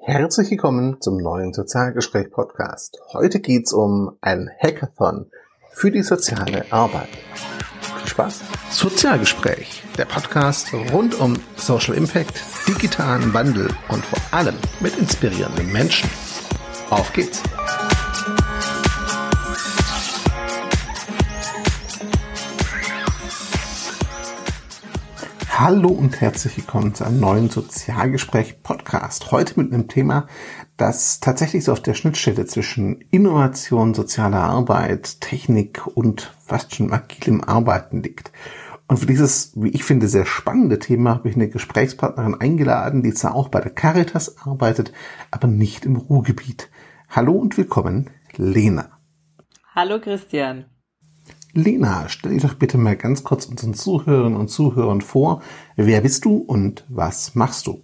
Herzlich willkommen zum neuen Sozialgespräch Podcast. Heute geht's um ein Hackathon für die soziale Arbeit. Viel Spaß. Sozialgespräch, der Podcast rund um Social Impact, digitalen Wandel und vor allem mit inspirierenden Menschen. Auf geht's. Hallo und herzlich willkommen zu einem neuen Sozialgespräch Podcast. Heute mit einem Thema, das tatsächlich so auf der Schnittstelle zwischen Innovation, sozialer Arbeit, Technik und fast schon agilem Arbeiten liegt. Und für dieses, wie ich finde, sehr spannende Thema habe ich eine Gesprächspartnerin eingeladen, die zwar auch bei der Caritas arbeitet, aber nicht im Ruhrgebiet. Hallo und willkommen, Lena. Hallo Christian. Lena, stell dich doch bitte mal ganz kurz unseren Zuhörern und Zuhörern vor. Wer bist du und was machst du?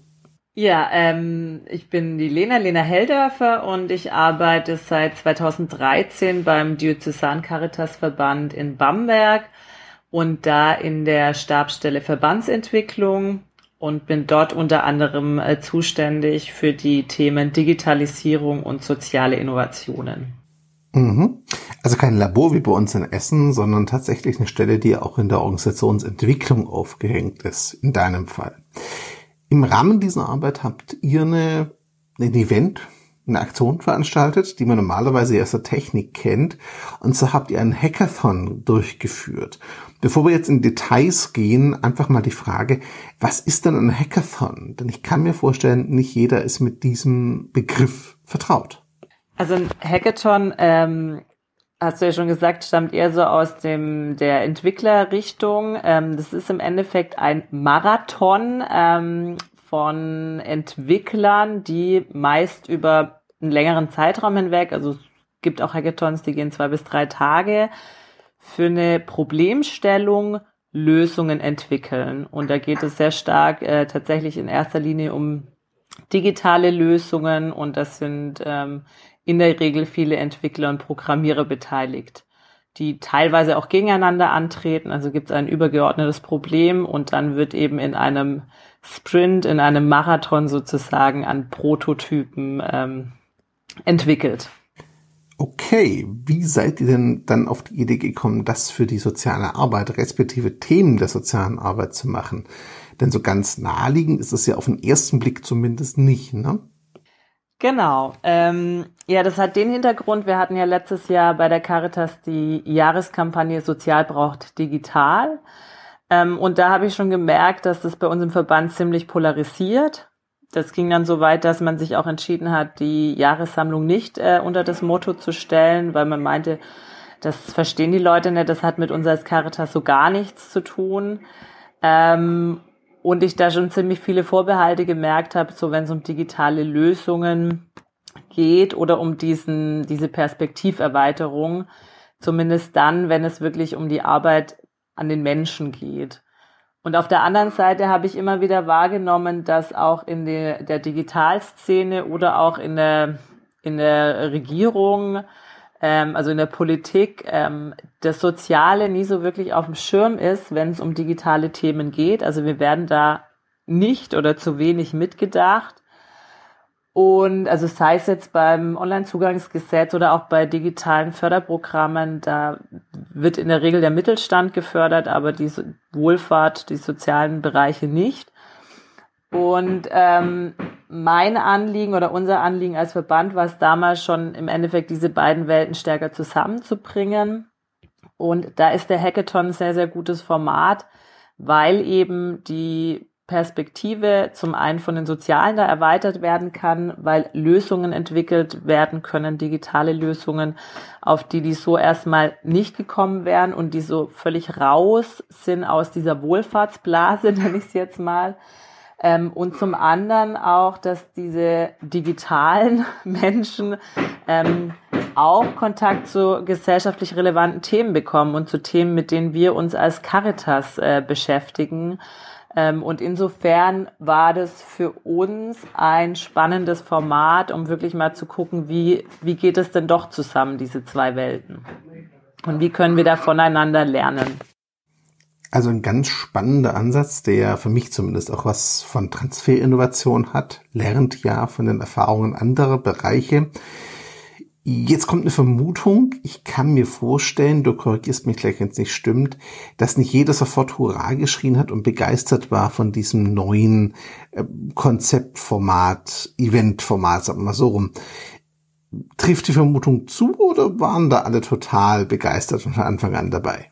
Ja, ähm, ich bin die Lena, Lena Heldörfer und ich arbeite seit 2013 beim Diözesan Caritas Verband in Bamberg und da in der Stabsstelle Verbandsentwicklung und bin dort unter anderem äh, zuständig für die Themen Digitalisierung und soziale Innovationen. Mhm. Also kein Labor wie bei uns in Essen, sondern tatsächlich eine Stelle, die auch in der Organisationsentwicklung aufgehängt ist, in deinem Fall. Im Rahmen dieser Arbeit habt ihr eine, ein Event, eine Aktion veranstaltet, die man normalerweise aus der Technik kennt. Und so habt ihr einen Hackathon durchgeführt. Bevor wir jetzt in Details gehen, einfach mal die Frage, was ist denn ein Hackathon? Denn ich kann mir vorstellen, nicht jeder ist mit diesem Begriff vertraut. Also ein Hackathon, ähm, hast du ja schon gesagt, stammt eher so aus dem der Entwicklerrichtung. Ähm, das ist im Endeffekt ein Marathon ähm, von Entwicklern, die meist über einen längeren Zeitraum hinweg, also es gibt auch Hackathons, die gehen zwei bis drei Tage, für eine Problemstellung Lösungen entwickeln. Und da geht es sehr stark äh, tatsächlich in erster Linie um digitale Lösungen und das sind ähm, in der Regel viele Entwickler und Programmierer beteiligt, die teilweise auch gegeneinander antreten. Also gibt es ein übergeordnetes Problem und dann wird eben in einem Sprint, in einem Marathon sozusagen an Prototypen ähm, entwickelt. Okay, wie seid ihr denn dann auf die Idee gekommen, das für die soziale Arbeit, respektive Themen der sozialen Arbeit zu machen? Denn so ganz naheliegend ist es ja auf den ersten Blick zumindest nicht, ne? Genau. Ähm, ja, das hat den Hintergrund. Wir hatten ja letztes Jahr bei der Caritas die Jahreskampagne Sozial braucht digital. Ähm, und da habe ich schon gemerkt, dass das bei uns im Verband ziemlich polarisiert. Das ging dann so weit, dass man sich auch entschieden hat, die Jahressammlung nicht äh, unter das Motto zu stellen, weil man meinte, das verstehen die Leute nicht, das hat mit uns als Caritas so gar nichts zu tun. Ähm, und ich da schon ziemlich viele Vorbehalte gemerkt habe, so wenn es um digitale Lösungen geht oder um diesen, diese Perspektiverweiterung, zumindest dann, wenn es wirklich um die Arbeit an den Menschen geht. Und auf der anderen Seite habe ich immer wieder wahrgenommen, dass auch in der, der Digitalszene oder auch in der, in der Regierung ähm, also in der Politik, ähm, das Soziale nie so wirklich auf dem Schirm ist, wenn es um digitale Themen geht. Also wir werden da nicht oder zu wenig mitgedacht. Und also sei es jetzt beim Onlinezugangsgesetz oder auch bei digitalen Förderprogrammen, da wird in der Regel der Mittelstand gefördert, aber die Wohlfahrt, die sozialen Bereiche nicht. Und ähm, mein Anliegen oder unser Anliegen als Verband war es damals schon im Endeffekt, diese beiden Welten stärker zusammenzubringen. Und da ist der Hackathon ein sehr, sehr gutes Format, weil eben die Perspektive zum einen von den Sozialen da erweitert werden kann, weil Lösungen entwickelt werden können, digitale Lösungen, auf die die so erstmal nicht gekommen wären und die so völlig raus sind aus dieser Wohlfahrtsblase, nenne ich es jetzt mal. Ähm, und zum anderen auch, dass diese digitalen Menschen ähm, auch Kontakt zu gesellschaftlich relevanten Themen bekommen und zu Themen, mit denen wir uns als Caritas äh, beschäftigen. Ähm, und insofern war das für uns ein spannendes Format, um wirklich mal zu gucken, wie, wie geht es denn doch zusammen, diese zwei Welten? Und wie können wir da voneinander lernen? Also ein ganz spannender Ansatz, der für mich zumindest auch was von Transferinnovation hat, lernt ja von den Erfahrungen anderer Bereiche. Jetzt kommt eine Vermutung. Ich kann mir vorstellen, du korrigierst mich gleich, wenn es nicht stimmt, dass nicht jeder sofort Hurra geschrien hat und begeistert war von diesem neuen äh, Konzeptformat, Eventformat, sagen wir mal so rum. Trifft die Vermutung zu oder waren da alle total begeistert von Anfang an dabei?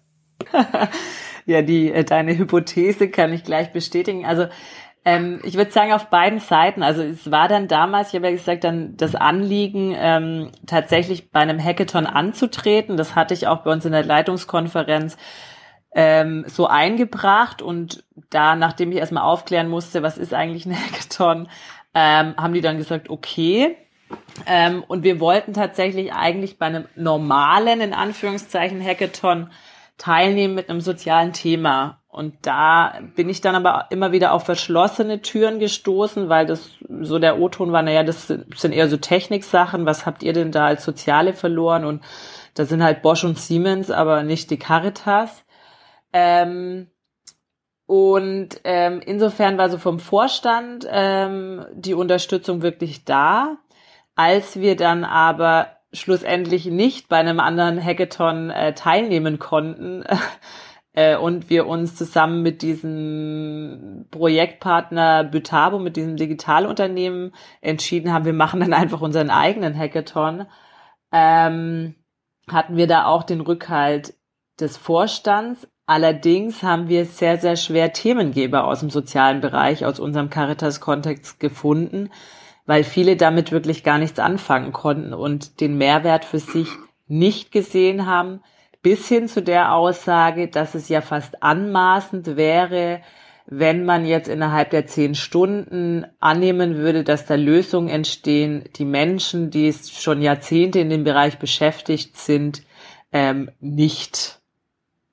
ja, die, äh, deine Hypothese kann ich gleich bestätigen. Also ähm, ich würde sagen, auf beiden Seiten. Also es war dann damals, ich habe ja gesagt, dann das Anliegen, ähm, tatsächlich bei einem Hackathon anzutreten. Das hatte ich auch bei uns in der Leitungskonferenz ähm, so eingebracht. Und da, nachdem ich erstmal aufklären musste, was ist eigentlich ein Hackathon, ähm, haben die dann gesagt, okay. Ähm, und wir wollten tatsächlich eigentlich bei einem normalen, in Anführungszeichen, Hackathon teilnehmen mit einem sozialen Thema. Und da bin ich dann aber immer wieder auf verschlossene Türen gestoßen, weil das so der O-Ton war, naja, das sind eher so Techniksachen. Was habt ihr denn da als Soziale verloren? Und da sind halt Bosch und Siemens, aber nicht die Caritas. Ähm, und ähm, insofern war so vom Vorstand ähm, die Unterstützung wirklich da. Als wir dann aber schlussendlich nicht bei einem anderen Hackathon äh, teilnehmen konnten, äh, und wir uns zusammen mit diesem Projektpartner Bütabo, mit diesem Digitalunternehmen entschieden haben, wir machen dann einfach unseren eigenen Hackathon, ähm, hatten wir da auch den Rückhalt des Vorstands. Allerdings haben wir sehr, sehr schwer Themengeber aus dem sozialen Bereich, aus unserem Caritas-Kontext gefunden, weil viele damit wirklich gar nichts anfangen konnten und den Mehrwert für sich nicht gesehen haben, bis hin zu der Aussage, dass es ja fast anmaßend wäre, wenn man jetzt innerhalb der zehn Stunden annehmen würde, dass da Lösungen entstehen, die Menschen, die schon Jahrzehnte in dem Bereich beschäftigt sind, ähm, nicht,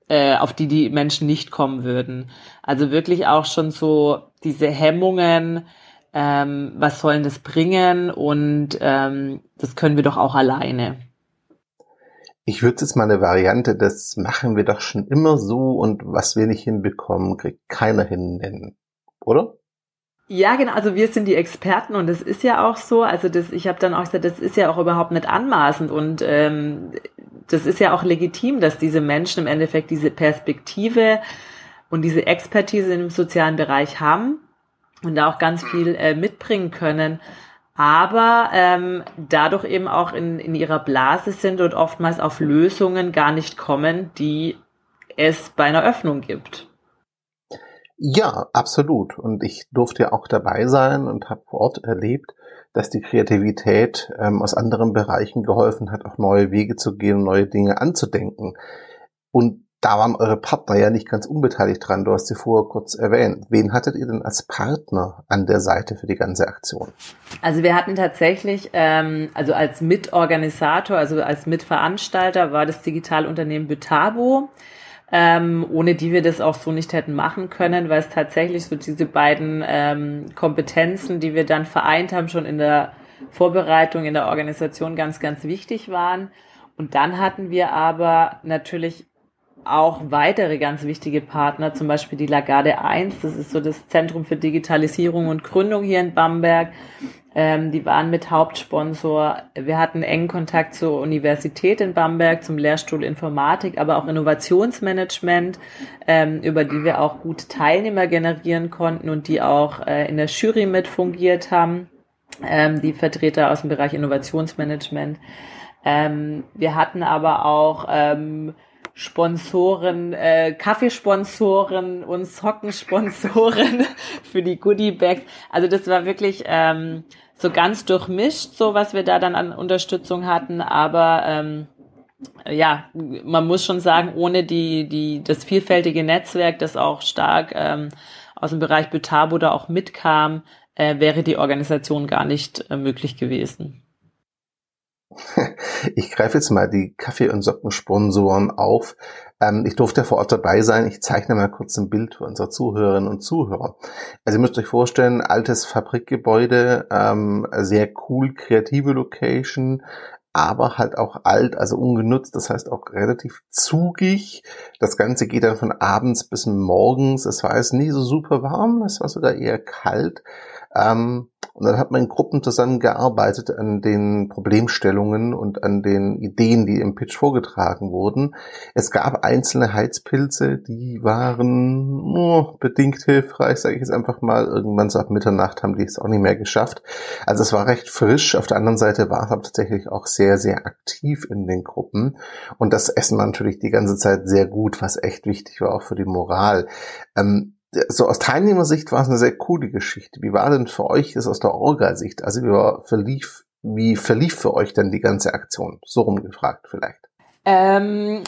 äh, auf die die Menschen nicht kommen würden. Also wirklich auch schon so diese Hemmungen, ähm, was sollen das bringen und ähm, das können wir doch auch alleine. Ich würde jetzt mal eine Variante, das machen wir doch schon immer so und was wir nicht hinbekommen, kriegt keiner hin nennen, oder? Ja, genau. Also wir sind die Experten und das ist ja auch so. Also das, ich habe dann auch gesagt, das ist ja auch überhaupt nicht anmaßend und ähm, das ist ja auch legitim, dass diese Menschen im Endeffekt diese Perspektive und diese Expertise im sozialen Bereich haben und da auch ganz viel äh, mitbringen können aber ähm, dadurch eben auch in, in ihrer Blase sind und oftmals auf Lösungen gar nicht kommen, die es bei einer Öffnung gibt. Ja, absolut. Und ich durfte ja auch dabei sein und habe vor Ort erlebt, dass die Kreativität ähm, aus anderen Bereichen geholfen hat, auch neue Wege zu gehen, neue Dinge anzudenken. Und da waren eure Partner ja nicht ganz unbeteiligt dran. Du hast sie vorher kurz erwähnt. Wen hattet ihr denn als Partner an der Seite für die ganze Aktion? Also wir hatten tatsächlich, ähm, also als Mitorganisator, also als Mitveranstalter war das Digitalunternehmen Bütabo, ähm, ohne die wir das auch so nicht hätten machen können, weil es tatsächlich so diese beiden ähm, Kompetenzen, die wir dann vereint haben, schon in der Vorbereitung, in der Organisation ganz, ganz wichtig waren. Und dann hatten wir aber natürlich auch weitere ganz wichtige Partner, zum Beispiel die Lagarde 1, das ist so das Zentrum für Digitalisierung und Gründung hier in Bamberg. Ähm, die waren mit Hauptsponsor. Wir hatten engen Kontakt zur Universität in Bamberg, zum Lehrstuhl Informatik, aber auch Innovationsmanagement, ähm, über die wir auch gut Teilnehmer generieren konnten und die auch äh, in der Jury mit fungiert haben, ähm, die Vertreter aus dem Bereich Innovationsmanagement. Ähm, wir hatten aber auch ähm, Sponsoren, äh, Kaffeesponsoren und Sockensponsoren für die Goodie Bags. Also das war wirklich ähm, so ganz durchmischt, so was wir da dann an Unterstützung hatten. Aber ähm, ja, man muss schon sagen, ohne die, die, das vielfältige Netzwerk, das auch stark ähm, aus dem Bereich Betabo da auch mitkam, äh, wäre die Organisation gar nicht äh, möglich gewesen. Ich greife jetzt mal die Kaffee- und Sockensponsoren auf. Ähm, ich durfte vor Ort dabei sein. Ich zeichne mal kurz ein Bild für unsere Zuhörerinnen und Zuhörer. Also ihr müsst euch vorstellen, altes Fabrikgebäude, ähm, sehr cool, kreative Location, aber halt auch alt, also ungenutzt, das heißt auch relativ zugig. Das Ganze geht dann von abends bis morgens. Es war jetzt nie so super warm, es war sogar eher kalt. Ähm, und dann hat man in Gruppen zusammengearbeitet an den Problemstellungen und an den Ideen, die im Pitch vorgetragen wurden. Es gab einzelne Heizpilze, die waren oh, bedingt hilfreich, sage ich jetzt einfach mal. Irgendwann so ab Mitternacht haben die es auch nicht mehr geschafft. Also es war recht frisch. Auf der anderen Seite war es aber tatsächlich auch sehr, sehr aktiv in den Gruppen. Und das essen wir natürlich die ganze Zeit sehr gut, was echt wichtig war auch für die Moral. Ähm, so aus Teilnehmersicht war es eine sehr coole Geschichte. Wie war denn für euch das aus der Orga-Sicht? Also wie war, verlief, wie verlief für euch denn die ganze Aktion? So rumgefragt vielleicht. Ähm,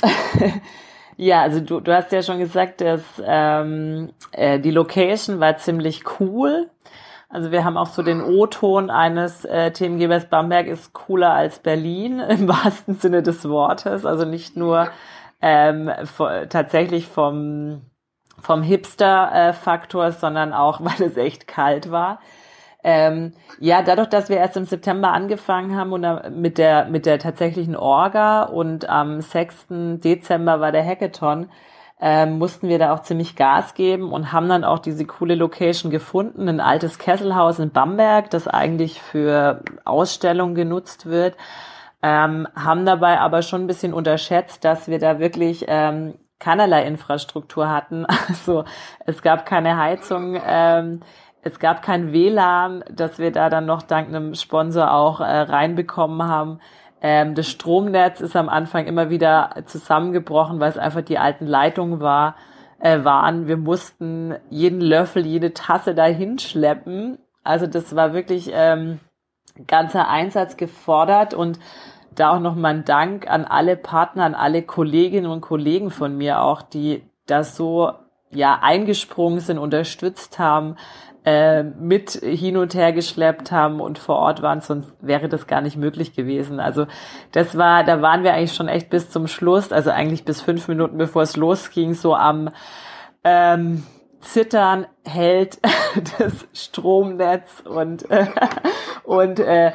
ja, also du, du hast ja schon gesagt, dass ähm, äh, die Location war ziemlich cool. Also wir haben auch so den O-Ton eines äh, Themengebers, Bamberg ist cooler als Berlin im wahrsten Sinne des Wortes. Also nicht nur ähm, tatsächlich vom vom Hipster-Faktor, sondern auch, weil es echt kalt war. Ähm, ja, dadurch, dass wir erst im September angefangen haben und mit der mit der tatsächlichen Orga und am 6. Dezember war der Hackathon, ähm, mussten wir da auch ziemlich Gas geben und haben dann auch diese coole Location gefunden, ein altes Kesselhaus in Bamberg, das eigentlich für Ausstellungen genutzt wird. Ähm, haben dabei aber schon ein bisschen unterschätzt, dass wir da wirklich ähm, keinerlei Infrastruktur hatten. Also es gab keine Heizung, ähm, es gab kein WLAN, dass wir da dann noch dank einem Sponsor auch äh, reinbekommen haben. Ähm, das Stromnetz ist am Anfang immer wieder zusammengebrochen, weil es einfach die alten Leitungen war, äh, waren. Wir mussten jeden Löffel, jede Tasse dahin schleppen. Also das war wirklich ähm, ganzer Einsatz gefordert und da auch nochmal ein Dank an alle Partner, an alle Kolleginnen und Kollegen von mir auch, die das so ja eingesprungen sind, unterstützt haben, äh, mit hin und her geschleppt haben und vor Ort waren, sonst wäre das gar nicht möglich gewesen. Also das war, da waren wir eigentlich schon echt bis zum Schluss, also eigentlich bis fünf Minuten bevor es losging, so am ähm, Zittern hält das Stromnetz und äh, und äh,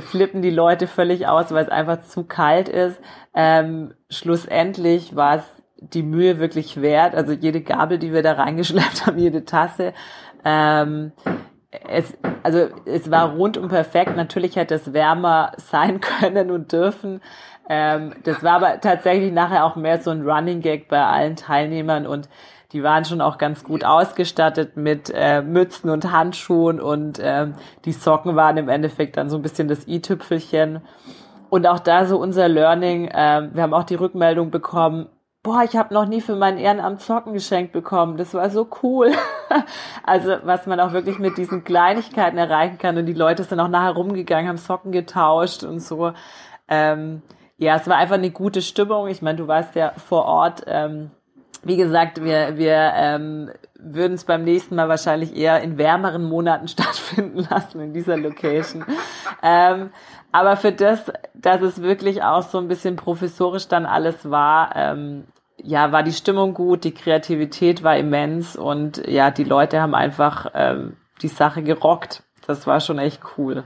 flippen die Leute völlig aus, weil es einfach zu kalt ist. Ähm, schlussendlich war es die Mühe wirklich wert. Also jede Gabel, die wir da reingeschleppt haben, jede Tasse. Ähm, es, also es war rundum perfekt. Natürlich hätte es wärmer sein können und dürfen. Ähm, das war aber tatsächlich nachher auch mehr so ein Running Gag bei allen Teilnehmern und die waren schon auch ganz gut ausgestattet mit äh, Mützen und Handschuhen und äh, die Socken waren im Endeffekt dann so ein bisschen das i-Tüpfelchen. Und auch da so unser Learning, äh, wir haben auch die Rückmeldung bekommen, boah, ich habe noch nie für mein Ehrenamt Socken geschenkt bekommen. Das war so cool. also was man auch wirklich mit diesen Kleinigkeiten erreichen kann. Und die Leute sind auch nachher rumgegangen, haben Socken getauscht und so. Ähm, ja, es war einfach eine gute Stimmung. Ich meine, du warst ja vor Ort. Ähm, wie gesagt, wir, wir ähm, würden es beim nächsten Mal wahrscheinlich eher in wärmeren Monaten stattfinden lassen in dieser Location. Ähm, aber für das, dass es wirklich auch so ein bisschen professorisch dann alles war, ähm, ja, war die Stimmung gut, die Kreativität war immens und ja, die Leute haben einfach ähm, die Sache gerockt. Das war schon echt cool.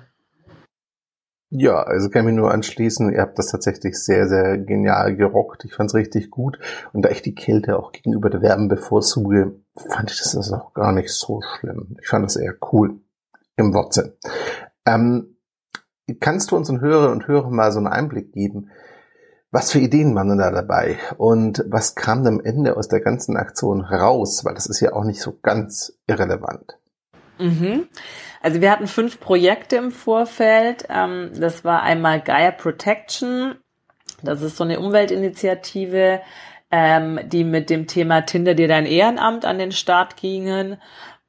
Ja, also kann ich mich nur anschließen. Ihr habt das tatsächlich sehr, sehr genial gerockt. Ich fand es richtig gut. Und da ich die Kälte auch gegenüber der Wärme bevorzuge, fand ich das auch gar nicht so schlimm. Ich fand das eher cool im Wortsinn. Ähm, kannst du unseren Hörerinnen und Hörern mal so einen Einblick geben? Was für Ideen waren denn da dabei? Und was kam am Ende aus der ganzen Aktion raus? Weil das ist ja auch nicht so ganz irrelevant. Mhm. Also wir hatten fünf Projekte im Vorfeld. Ähm, das war einmal Gaia Protection. Das ist so eine Umweltinitiative, ähm, die mit dem Thema Tinder dir dein Ehrenamt an den Start gingen.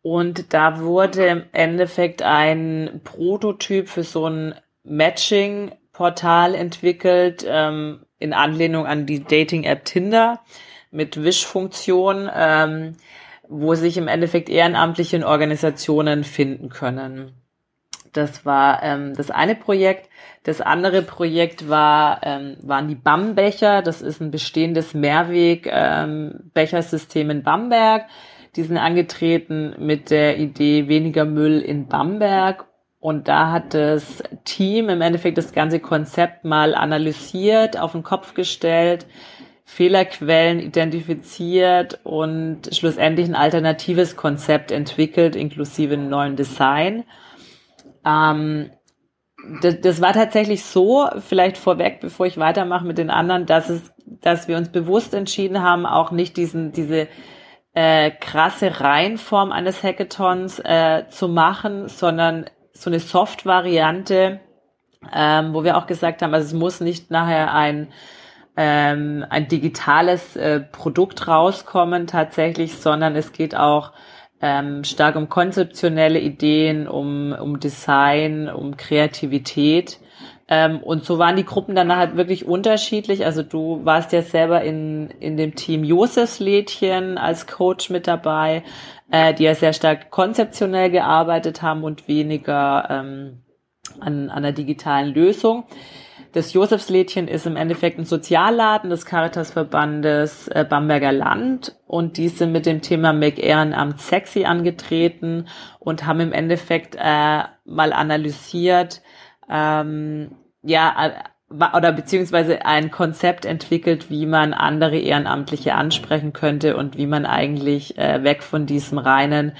Und da wurde im Endeffekt ein Prototyp für so ein Matching-Portal entwickelt, ähm, in Anlehnung an die Dating-App Tinder mit Wish-Funktion wo sich im Endeffekt ehrenamtliche in Organisationen finden können. Das war ähm, das eine Projekt. Das andere Projekt war, ähm, waren die BAM-Becher. Das ist ein bestehendes Mehrweg-Bechersystem ähm, in Bamberg. Die sind angetreten mit der Idee weniger Müll in Bamberg und da hat das Team im Endeffekt das ganze Konzept mal analysiert, auf den Kopf gestellt, Fehlerquellen identifiziert und schlussendlich ein alternatives Konzept entwickelt, inklusive neuen Design. Ähm, das, das war tatsächlich so, vielleicht vorweg, bevor ich weitermache mit den anderen, dass es, dass wir uns bewusst entschieden haben, auch nicht diesen, diese äh, krasse Reihenform eines Hackathons äh, zu machen, sondern so eine Soft-Variante, ähm, wo wir auch gesagt haben, also es muss nicht nachher ein ähm, ein digitales äh, Produkt rauskommen tatsächlich, sondern es geht auch ähm, stark um konzeptionelle Ideen, um, um Design, um Kreativität. Ähm, und so waren die Gruppen dann halt wirklich unterschiedlich. Also du warst ja selber in, in dem Team Josefslädchen als Coach mit dabei, äh, die ja sehr stark konzeptionell gearbeitet haben und weniger ähm, an, an einer digitalen Lösung. Das Josefslädchen ist im Endeffekt ein Sozialladen des Caritasverbandes äh, Bamberger Land. Und die sind mit dem Thema Make Ehrenamt sexy angetreten und haben im Endeffekt äh, mal analysiert, ähm, ja, oder beziehungsweise ein Konzept entwickelt, wie man andere Ehrenamtliche ansprechen könnte und wie man eigentlich äh, weg von diesem reinen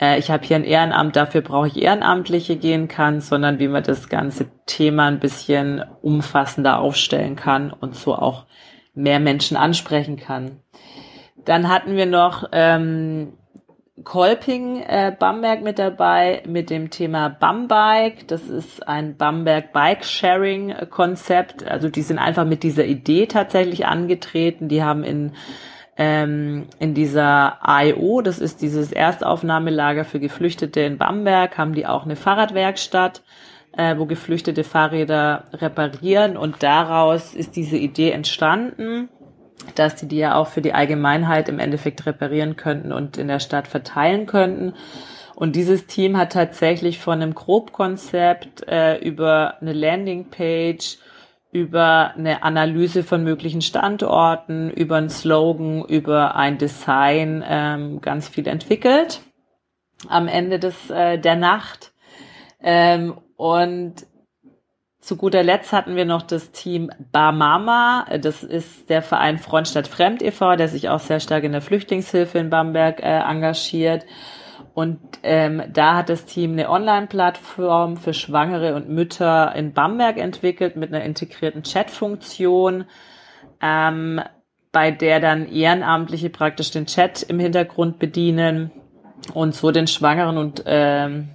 äh, ich habe hier ein Ehrenamt, dafür brauche ich Ehrenamtliche gehen kann, sondern wie man das ganze Thema ein bisschen umfassender aufstellen kann und so auch mehr Menschen ansprechen kann. Dann hatten wir noch ähm, Kolping äh, Bamberg mit dabei mit dem Thema Bambike. Das ist ein Bamberg Bike Sharing Konzept. Also die sind einfach mit dieser Idee tatsächlich angetreten. Die haben in ähm, in dieser AIO, das ist dieses Erstaufnahmelager für Geflüchtete in Bamberg, haben die auch eine Fahrradwerkstatt, äh, wo geflüchtete Fahrräder reparieren und daraus ist diese Idee entstanden, dass die die ja auch für die Allgemeinheit im Endeffekt reparieren könnten und in der Stadt verteilen könnten. Und dieses Team hat tatsächlich von einem Grobkonzept äh, über eine Landingpage über eine Analyse von möglichen Standorten, über einen Slogan, über ein Design ähm, ganz viel entwickelt am Ende des äh, der Nacht. Ähm, und zu guter Letzt hatten wir noch das Team Barmama. Das ist der Verein Frontstadt Fremd e.V., der sich auch sehr stark in der Flüchtlingshilfe in Bamberg äh, engagiert. Und ähm, da hat das Team eine Online-Plattform für Schwangere und Mütter in Bamberg entwickelt mit einer integrierten Chat-Funktion, ähm, bei der dann Ehrenamtliche praktisch den Chat im Hintergrund bedienen und so den Schwangeren und ähm,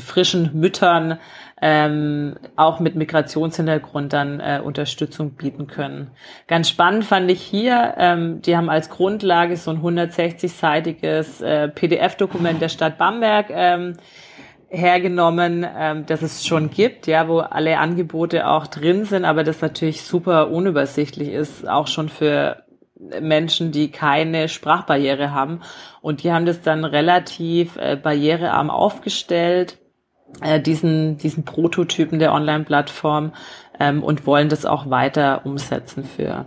frischen Müttern ähm, auch mit Migrationshintergrund dann äh, Unterstützung bieten können. Ganz spannend fand ich hier, ähm, die haben als Grundlage so ein 160-seitiges äh, PDF-Dokument der Stadt Bamberg ähm, hergenommen, ähm, das es schon gibt, ja, wo alle Angebote auch drin sind, aber das natürlich super unübersichtlich ist, auch schon für Menschen, die keine Sprachbarriere haben. Und die haben das dann relativ äh, barrierearm aufgestellt äh, diesen, diesen Prototypen der Online-Plattform ähm, und wollen das auch weiter umsetzen für,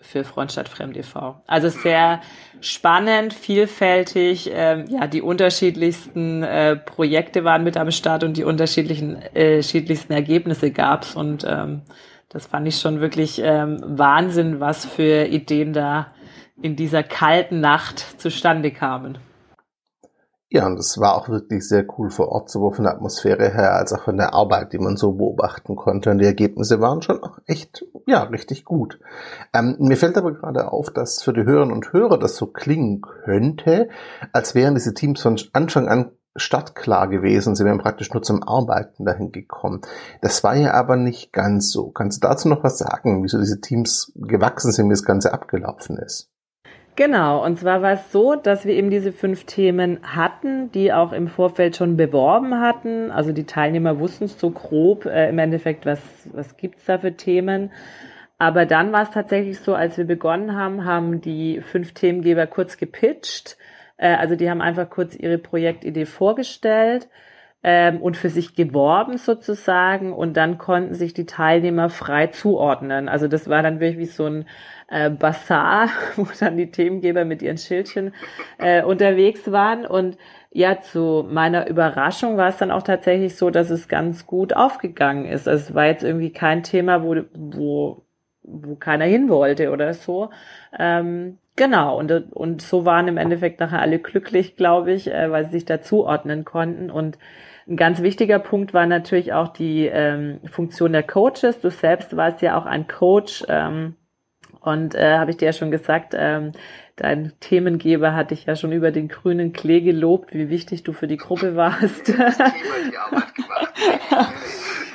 für Frontstadt Fremd e.V. Also sehr spannend, vielfältig, ähm, ja, die unterschiedlichsten äh, Projekte waren mit am Start und die unterschiedlichen, äh, unterschiedlichsten Ergebnisse gab's und ähm, das fand ich schon wirklich ähm, Wahnsinn, was für Ideen da in dieser kalten Nacht zustande kamen. Ja, und es war auch wirklich sehr cool vor Ort, sowohl von der Atmosphäre her als auch von der Arbeit, die man so beobachten konnte. Und die Ergebnisse waren schon auch echt, ja, richtig gut. Ähm, mir fällt aber gerade auf, dass für die Hörerinnen und Hörer das so klingen könnte, als wären diese Teams von Anfang an startklar gewesen. Sie wären praktisch nur zum Arbeiten dahin gekommen. Das war ja aber nicht ganz so. Kannst du dazu noch was sagen, wieso diese Teams gewachsen sind, wie das Ganze abgelaufen ist? Genau, und zwar war es so, dass wir eben diese fünf Themen hatten, die auch im Vorfeld schon beworben hatten. Also die Teilnehmer wussten so grob äh, im Endeffekt, was, was gibt's da für Themen. Aber dann war es tatsächlich so, als wir begonnen haben, haben die fünf Themengeber kurz gepitcht. Äh, also die haben einfach kurz ihre Projektidee vorgestellt. Ähm, und für sich geworben sozusagen und dann konnten sich die Teilnehmer frei zuordnen. Also das war dann wirklich wie so ein äh, Bazar, wo dann die Themengeber mit ihren Schildchen äh, unterwegs waren und ja, zu meiner Überraschung war es dann auch tatsächlich so, dass es ganz gut aufgegangen ist. Also es war jetzt irgendwie kein Thema, wo, wo, wo keiner hin wollte oder so. Ähm, genau, und, und so waren im Endeffekt nachher alle glücklich, glaube ich, äh, weil sie sich da zuordnen konnten. Und ein ganz wichtiger Punkt war natürlich auch die ähm, Funktion der Coaches. Du selbst warst ja auch ein Coach. Ähm, und äh, habe ich dir ja schon gesagt, ähm, dein Themengeber hat dich ja schon über den grünen Klee gelobt, wie wichtig du für die Gruppe warst.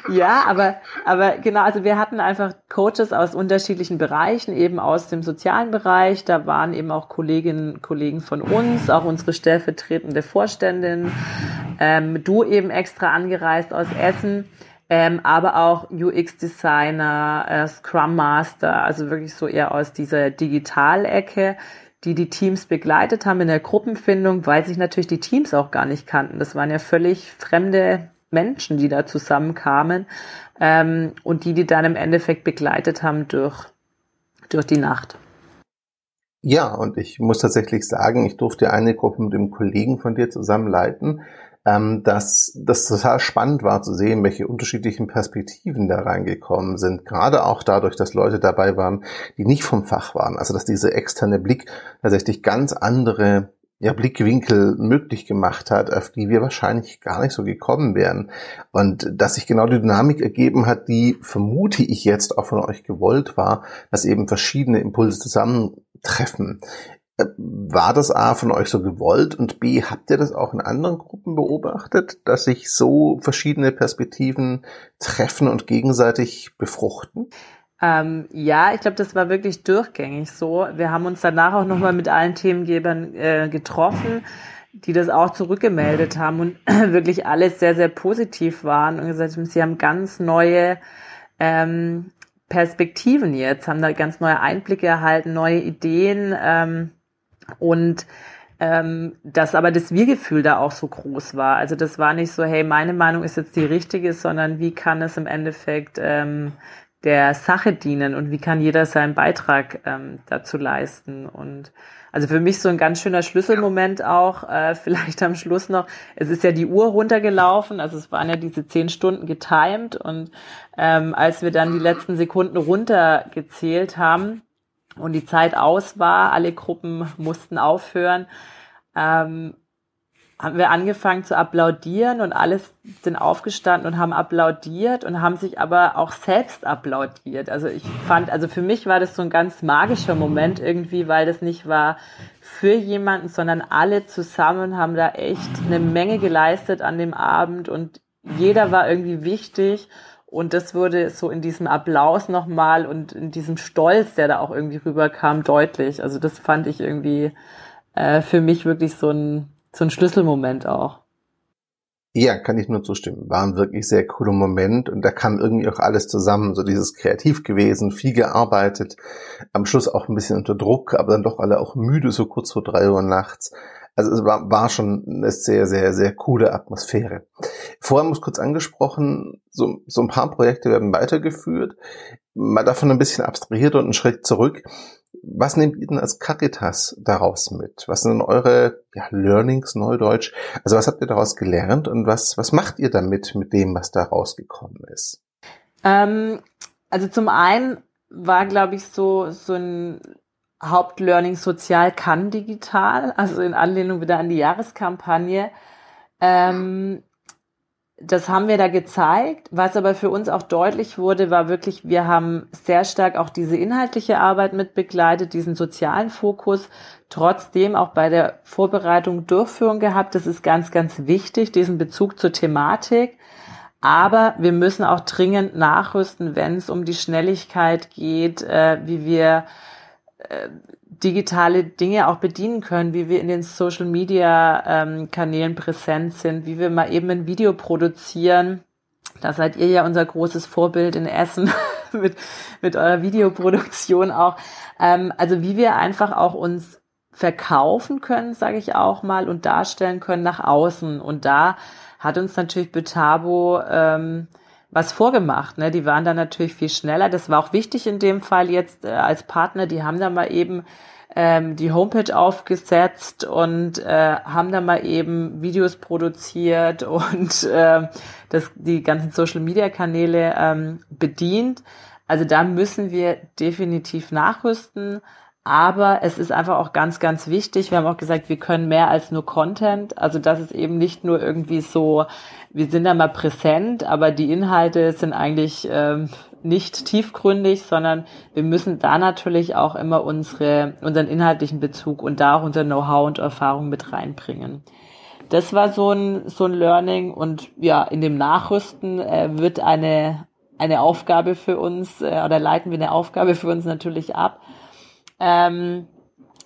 ja, aber, aber genau, also wir hatten einfach Coaches aus unterschiedlichen Bereichen, eben aus dem sozialen Bereich. Da waren eben auch Kolleginnen, Kollegen von uns, auch unsere stellvertretende Vorständin. Ähm, du eben extra angereist aus Essen ähm, aber auch UX-Designer, äh, Scrum Master, also wirklich so eher aus dieser Digitalecke, die die Teams begleitet haben in der Gruppenfindung, weil sich natürlich die Teams auch gar nicht kannten. Das waren ja völlig fremde Menschen, die da zusammenkamen ähm, und die, die dann im Endeffekt begleitet haben durch, durch die Nacht. Ja, und ich muss tatsächlich sagen, ich durfte eine Gruppe mit dem Kollegen von dir zusammen leiten ähm, dass das total spannend war zu sehen, welche unterschiedlichen Perspektiven da reingekommen sind. Gerade auch dadurch, dass Leute dabei waren, die nicht vom Fach waren. Also dass dieser externe Blick tatsächlich ganz andere ja, Blickwinkel möglich gemacht hat, auf die wir wahrscheinlich gar nicht so gekommen wären. Und dass sich genau die Dynamik ergeben hat, die vermute ich jetzt auch von euch gewollt war, dass eben verschiedene Impulse zusammentreffen. War das A von euch so gewollt und B, habt ihr das auch in anderen Gruppen beobachtet, dass sich so verschiedene Perspektiven treffen und gegenseitig befruchten? Ähm, ja, ich glaube, das war wirklich durchgängig so. Wir haben uns danach auch nochmal mit allen Themengebern äh, getroffen, die das auch zurückgemeldet haben und wirklich alles sehr, sehr positiv waren und gesagt haben, sie haben ganz neue ähm, Perspektiven jetzt, haben da ganz neue Einblicke erhalten, neue Ideen. Ähm, und ähm, dass aber das Wir-Gefühl da auch so groß war. Also das war nicht so, hey, meine Meinung ist jetzt die richtige, sondern wie kann es im Endeffekt ähm, der Sache dienen und wie kann jeder seinen Beitrag ähm, dazu leisten. Und also für mich so ein ganz schöner Schlüsselmoment auch, äh, vielleicht am Schluss noch, es ist ja die Uhr runtergelaufen, also es waren ja diese zehn Stunden getimed und ähm, als wir dann die letzten Sekunden runtergezählt haben, und die Zeit aus war, alle Gruppen mussten aufhören, ähm, haben wir angefangen zu applaudieren und alles sind aufgestanden und haben applaudiert und haben sich aber auch selbst applaudiert. Also ich fand, also für mich war das so ein ganz magischer Moment irgendwie, weil das nicht war für jemanden, sondern alle zusammen haben da echt eine Menge geleistet an dem Abend und jeder war irgendwie wichtig und das wurde so in diesem Applaus nochmal und in diesem Stolz, der da auch irgendwie rüberkam, deutlich. Also das fand ich irgendwie äh, für mich wirklich so ein, so ein Schlüsselmoment auch. Ja, kann ich nur zustimmen. War ein wirklich sehr cooler Moment und da kam irgendwie auch alles zusammen. So dieses kreativ gewesen, viel gearbeitet, am Schluss auch ein bisschen unter Druck, aber dann doch alle auch müde, so kurz vor drei Uhr nachts. Also es war, war schon eine sehr, sehr, sehr coole Atmosphäre. Vorher es kurz angesprochen, so, so ein paar Projekte werden weitergeführt. Mal davon ein bisschen abstrahiert und einen Schritt zurück. Was nehmt ihr denn als Caritas daraus mit? Was sind eure ja, Learnings, Neudeutsch? Also was habt ihr daraus gelernt und was, was macht ihr damit mit dem, was da rausgekommen ist? Ähm, also zum einen war, glaube ich, so, so ein Hauptlearning sozial kann digital, also in Anlehnung wieder an die Jahreskampagne. Ähm, das haben wir da gezeigt. Was aber für uns auch deutlich wurde, war wirklich, wir haben sehr stark auch diese inhaltliche Arbeit mit begleitet, diesen sozialen Fokus, trotzdem auch bei der Vorbereitung, Durchführung gehabt. Das ist ganz, ganz wichtig, diesen Bezug zur Thematik. Aber wir müssen auch dringend nachrüsten, wenn es um die Schnelligkeit geht, äh, wie wir äh, digitale Dinge auch bedienen können, wie wir in den Social Media ähm, Kanälen präsent sind, wie wir mal eben ein Video produzieren. Da seid ihr ja unser großes Vorbild in Essen mit, mit eurer Videoproduktion auch. Ähm, also wie wir einfach auch uns verkaufen können, sage ich auch mal, und darstellen können nach außen. Und da hat uns natürlich Betabo ähm, was vorgemacht. Ne? Die waren da natürlich viel schneller. Das war auch wichtig in dem Fall jetzt äh, als Partner. Die haben da mal eben ähm, die Homepage aufgesetzt und äh, haben da mal eben Videos produziert und äh, das, die ganzen Social-Media-Kanäle ähm, bedient. Also da müssen wir definitiv nachrüsten. Aber es ist einfach auch ganz, ganz wichtig. Wir haben auch gesagt, wir können mehr als nur Content. Also das ist eben nicht nur irgendwie so, wir sind da mal präsent, aber die Inhalte sind eigentlich ähm, nicht tiefgründig, sondern wir müssen da natürlich auch immer unsere, unseren inhaltlichen Bezug und da auch unser Know-how und Erfahrung mit reinbringen. Das war so ein, so ein Learning und ja, in dem Nachrüsten äh, wird eine, eine Aufgabe für uns äh, oder leiten wir eine Aufgabe für uns natürlich ab ähm,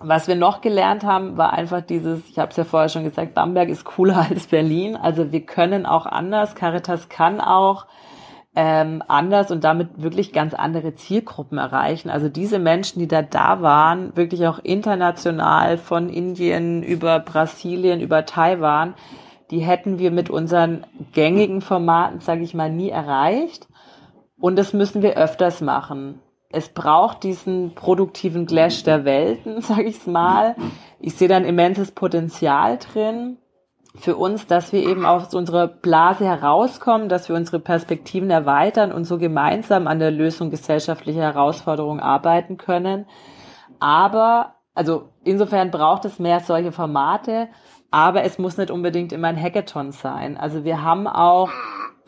was wir noch gelernt haben, war einfach dieses, ich habe es ja vorher schon gesagt, Bamberg ist cooler als Berlin. Also wir können auch anders, Caritas kann auch ähm, anders und damit wirklich ganz andere Zielgruppen erreichen. Also diese Menschen, die da da waren, wirklich auch international von Indien über Brasilien, über Taiwan, die hätten wir mit unseren gängigen Formaten, sage ich mal, nie erreicht. Und das müssen wir öfters machen es braucht diesen produktiven Clash der Welten, sage ich's mal. Ich sehe da ein immenses Potenzial drin für uns, dass wir eben aus unserer Blase herauskommen, dass wir unsere Perspektiven erweitern und so gemeinsam an der Lösung gesellschaftlicher Herausforderungen arbeiten können. Aber, also insofern braucht es mehr solche Formate, aber es muss nicht unbedingt immer ein Hackathon sein. Also wir haben auch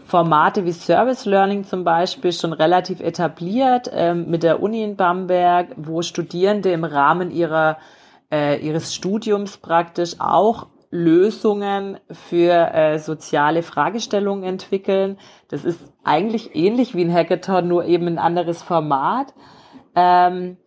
Formate wie Service Learning zum Beispiel schon relativ etabliert ähm, mit der Uni in Bamberg, wo Studierende im Rahmen ihrer, äh, ihres Studiums praktisch auch Lösungen für äh, soziale Fragestellungen entwickeln. Das ist eigentlich ähnlich wie ein Hackathon, nur eben ein anderes Format. Ähm,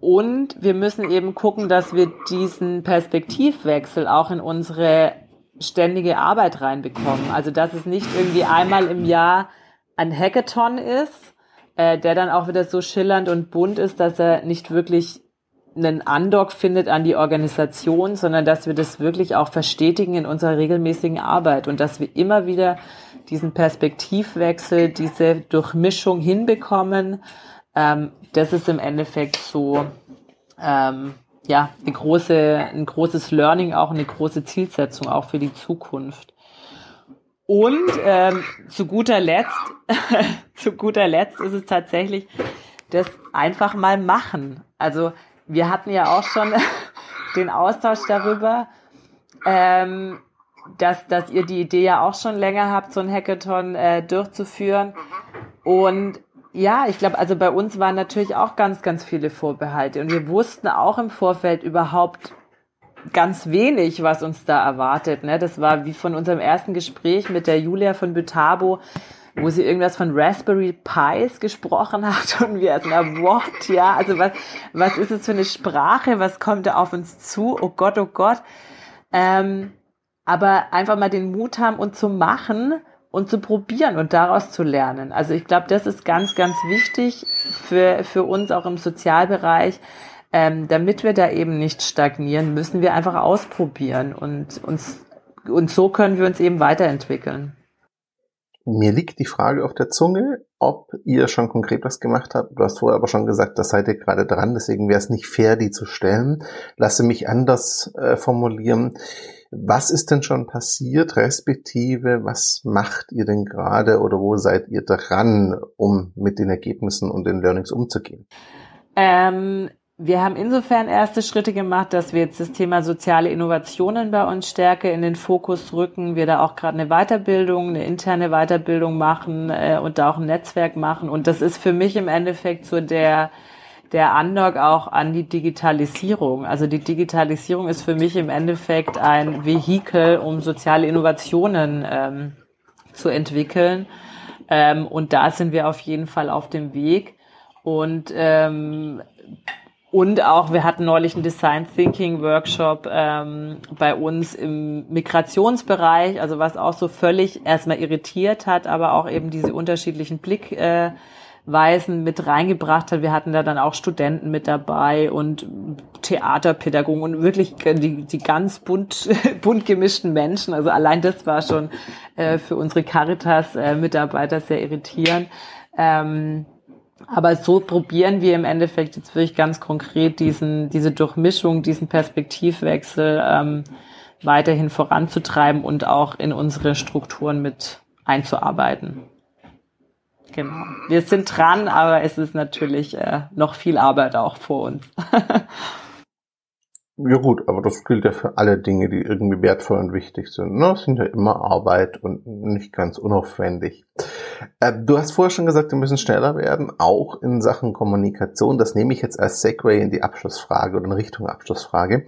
und wir müssen eben gucken, dass wir diesen Perspektivwechsel auch in unsere ständige Arbeit reinbekommen. Also dass es nicht irgendwie einmal im Jahr ein Hackathon ist, äh, der dann auch wieder so schillernd und bunt ist, dass er nicht wirklich einen Andock findet an die Organisation, sondern dass wir das wirklich auch verstetigen in unserer regelmäßigen Arbeit und dass wir immer wieder diesen Perspektivwechsel, diese Durchmischung hinbekommen. Ähm, das ist im Endeffekt so ähm, ja, eine große, ein großes Learning, auch eine große Zielsetzung auch für die Zukunft. Und ähm, zu guter Letzt, zu guter Letzt ist es tatsächlich das einfach mal machen. Also wir hatten ja auch schon den Austausch darüber, ähm, dass, dass ihr die Idee ja auch schon länger habt, so ein Hackathon äh, durchzuführen. Und ja, ich glaube, also bei uns waren natürlich auch ganz, ganz viele Vorbehalte und wir wussten auch im Vorfeld überhaupt ganz wenig, was uns da erwartet. Ne? Das war wie von unserem ersten Gespräch mit der Julia von Bütabo, wo sie irgendwas von Raspberry Pis gesprochen hat und wir erstmal, what, ja, also was, was ist es für eine Sprache, was kommt da auf uns zu, oh Gott, oh Gott. Ähm, aber einfach mal den Mut haben und zu machen und zu probieren und daraus zu lernen. Also ich glaube, das ist ganz, ganz wichtig für, für uns auch im Sozialbereich. Ähm, damit wir da eben nicht stagnieren, müssen wir einfach ausprobieren und uns und so können wir uns eben weiterentwickeln. Mir liegt die Frage auf der Zunge, ob ihr schon konkret was gemacht habt. Du hast vorher aber schon gesagt, da seid ihr gerade dran, deswegen wäre es nicht fair, die zu stellen. Lasse mich anders äh, formulieren. Was ist denn schon passiert, respektive was macht ihr denn gerade oder wo seid ihr dran, um mit den Ergebnissen und den Learnings umzugehen? Ähm, wir haben insofern erste Schritte gemacht, dass wir jetzt das Thema soziale Innovationen bei uns stärker in den Fokus rücken. Wir da auch gerade eine Weiterbildung, eine interne Weiterbildung machen äh, und da auch ein Netzwerk machen. Und das ist für mich im Endeffekt so der der Andock auch an die Digitalisierung. Also die Digitalisierung ist für mich im Endeffekt ein Vehikel, um soziale Innovationen ähm, zu entwickeln. Ähm, und da sind wir auf jeden Fall auf dem Weg. Und ähm, und auch, wir hatten neulich einen Design Thinking Workshop ähm, bei uns im Migrationsbereich, also was auch so völlig erstmal irritiert hat, aber auch eben diese unterschiedlichen Blick, äh, Weisen mit reingebracht hat. Wir hatten da dann auch Studenten mit dabei und Theaterpädagogen und wirklich die, die ganz bunt, bunt gemischten Menschen. Also allein das war schon äh, für unsere Caritas-Mitarbeiter äh, sehr irritierend. Ähm, aber so probieren wir im Endeffekt jetzt wirklich ganz konkret diesen, diese Durchmischung, diesen Perspektivwechsel ähm, weiterhin voranzutreiben und auch in unsere Strukturen mit einzuarbeiten. Genau. Wir sind dran, aber es ist natürlich äh, noch viel Arbeit auch vor uns. Ja gut, aber das gilt ja für alle Dinge, die irgendwie wertvoll und wichtig sind. Ne? Das sind ja immer Arbeit und nicht ganz unaufwendig. Äh, du hast vorher schon gesagt, wir müssen schneller werden, auch in Sachen Kommunikation. Das nehme ich jetzt als Segway in die Abschlussfrage oder in Richtung Abschlussfrage.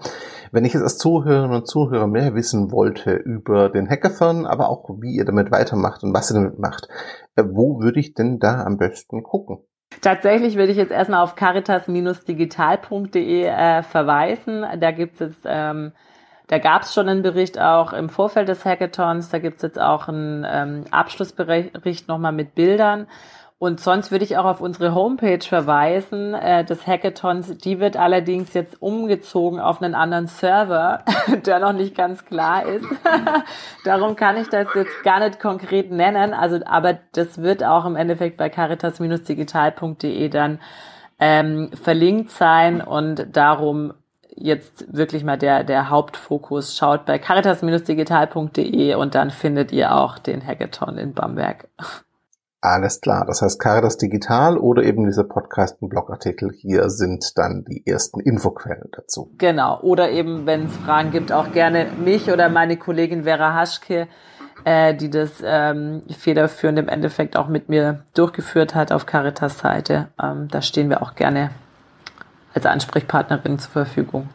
Wenn ich jetzt als Zuhörerinnen und Zuhörer mehr wissen wollte über den Hackathon, aber auch wie ihr damit weitermacht und was ihr damit macht, äh, wo würde ich denn da am besten gucken? Tatsächlich würde ich jetzt erstmal auf caritas-digital.de äh, verweisen. Da gibt es ähm, da gab es schon einen Bericht auch im Vorfeld des Hackathons. Da gibt es jetzt auch einen ähm, Abschlussbericht nochmal mit Bildern. Und sonst würde ich auch auf unsere Homepage verweisen äh, des Hackathons. Die wird allerdings jetzt umgezogen auf einen anderen Server, der noch nicht ganz klar ist. Darum kann ich das jetzt gar nicht konkret nennen. Also, aber das wird auch im Endeffekt bei caritas-digital.de dann ähm, verlinkt sein und darum jetzt wirklich mal der, der Hauptfokus. Schaut bei caritas-digital.de und dann findet ihr auch den Hackathon in Bamberg. Alles klar. Das heißt, Caritas Digital oder eben dieser Podcast und Blogartikel hier sind dann die ersten Infoquellen dazu. Genau. Oder eben, wenn es Fragen gibt, auch gerne mich oder meine Kollegin Vera Haschke, äh, die das ähm, federführend im Endeffekt auch mit mir durchgeführt hat auf Caritas Seite. Ähm, da stehen wir auch gerne als Ansprechpartnerin zur Verfügung.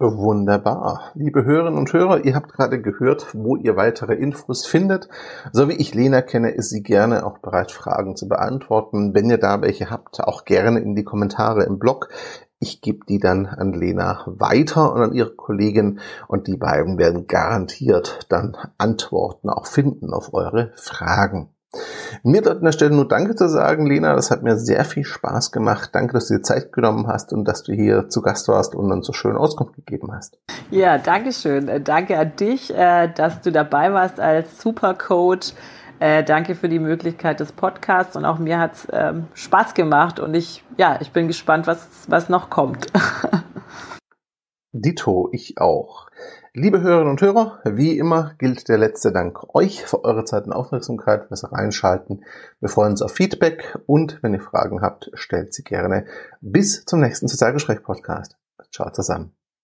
Wunderbar. Liebe Hörerinnen und Hörer, ihr habt gerade gehört, wo ihr weitere Infos findet. So wie ich Lena kenne, ist sie gerne auch bereit, Fragen zu beantworten. Wenn ihr da welche habt, auch gerne in die Kommentare im Blog. Ich gebe die dann an Lena weiter und an ihre Kollegin und die beiden werden garantiert dann Antworten auch finden auf eure Fragen. Mir dort an der Stelle nur Danke zu sagen, Lena. Das hat mir sehr viel Spaß gemacht. Danke, dass du dir Zeit genommen hast und dass du hier zu Gast warst und uns so schön Auskunft gegeben hast. Ja, danke schön. Äh, danke an dich, äh, dass du dabei warst als Supercoach. Äh, danke für die Möglichkeit des Podcasts und auch mir hat es ähm, Spaß gemacht und ich, ja, ich bin gespannt, was, was noch kommt. Dito, ich auch. Liebe Hörerinnen und Hörer, wie immer gilt der letzte Dank euch für eure Zeit und Aufmerksamkeit, fürs Reinschalten. Wir freuen uns auf Feedback und wenn ihr Fragen habt, stellt sie gerne. Bis zum nächsten Sozialgespräch-Podcast. Ciao zusammen.